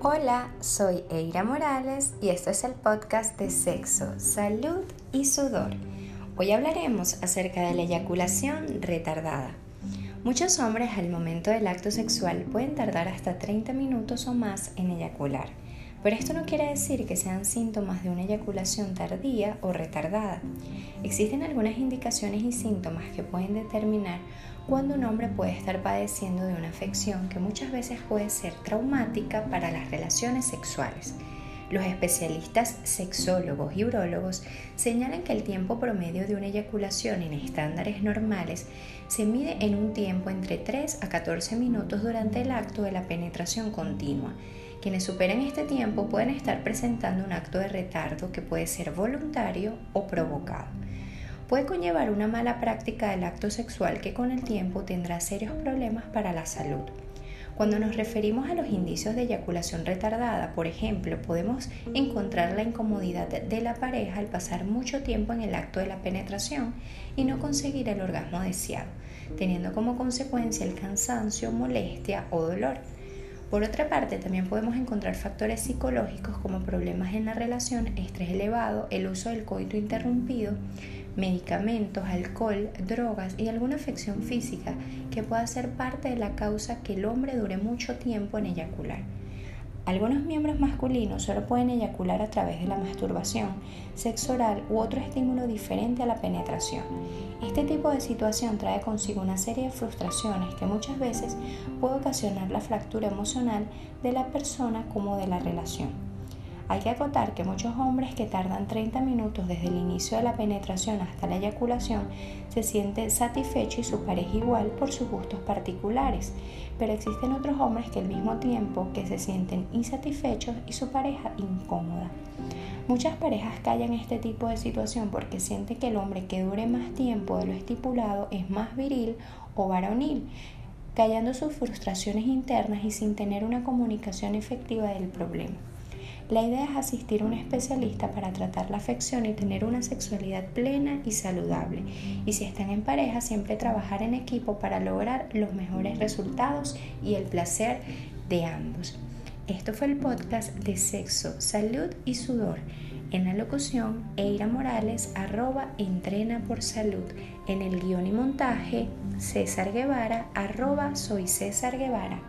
Hola, soy Eira Morales y esto es el podcast de Sexo, Salud y Sudor. Hoy hablaremos acerca de la eyaculación retardada. Muchos hombres al momento del acto sexual pueden tardar hasta 30 minutos o más en eyacular, pero esto no quiere decir que sean síntomas de una eyaculación tardía o retardada. Existen algunas indicaciones y síntomas que pueden determinar cuando un hombre puede estar padeciendo de una afección que muchas veces puede ser traumática para las relaciones sexuales. Los especialistas sexólogos y urólogos señalan que el tiempo promedio de una eyaculación en estándares normales se mide en un tiempo entre 3 a 14 minutos durante el acto de la penetración continua. Quienes superan este tiempo pueden estar presentando un acto de retardo que puede ser voluntario o provocado puede conllevar una mala práctica del acto sexual que con el tiempo tendrá serios problemas para la salud. Cuando nos referimos a los indicios de eyaculación retardada, por ejemplo, podemos encontrar la incomodidad de la pareja al pasar mucho tiempo en el acto de la penetración y no conseguir el orgasmo deseado, teniendo como consecuencia el cansancio, molestia o dolor. Por otra parte, también podemos encontrar factores psicológicos como problemas en la relación, estrés elevado, el uso del coito interrumpido, medicamentos, alcohol, drogas y alguna afección física que pueda ser parte de la causa que el hombre dure mucho tiempo en eyacular. Algunos miembros masculinos solo pueden eyacular a través de la masturbación, sexo oral u otro estímulo diferente a la penetración. Este tipo de situación trae consigo una serie de frustraciones que muchas veces puede ocasionar la fractura emocional de la persona como de la relación. Hay que acotar que muchos hombres que tardan 30 minutos desde el inicio de la penetración hasta la eyaculación se sienten satisfechos y su pareja igual por sus gustos particulares, pero existen otros hombres que al mismo tiempo que se sienten insatisfechos y su pareja incómoda. Muchas parejas callan este tipo de situación porque sienten que el hombre que dure más tiempo de lo estipulado es más viril o varonil, callando sus frustraciones internas y sin tener una comunicación efectiva del problema. La idea es asistir a un especialista para tratar la afección y tener una sexualidad plena y saludable. Y si están en pareja, siempre trabajar en equipo para lograr los mejores resultados y el placer de ambos. Esto fue el podcast de Sexo, Salud y Sudor. En la locución, Eira Morales, arroba entrena por salud. En el guion y montaje, César Guevara, arroba soy César Guevara.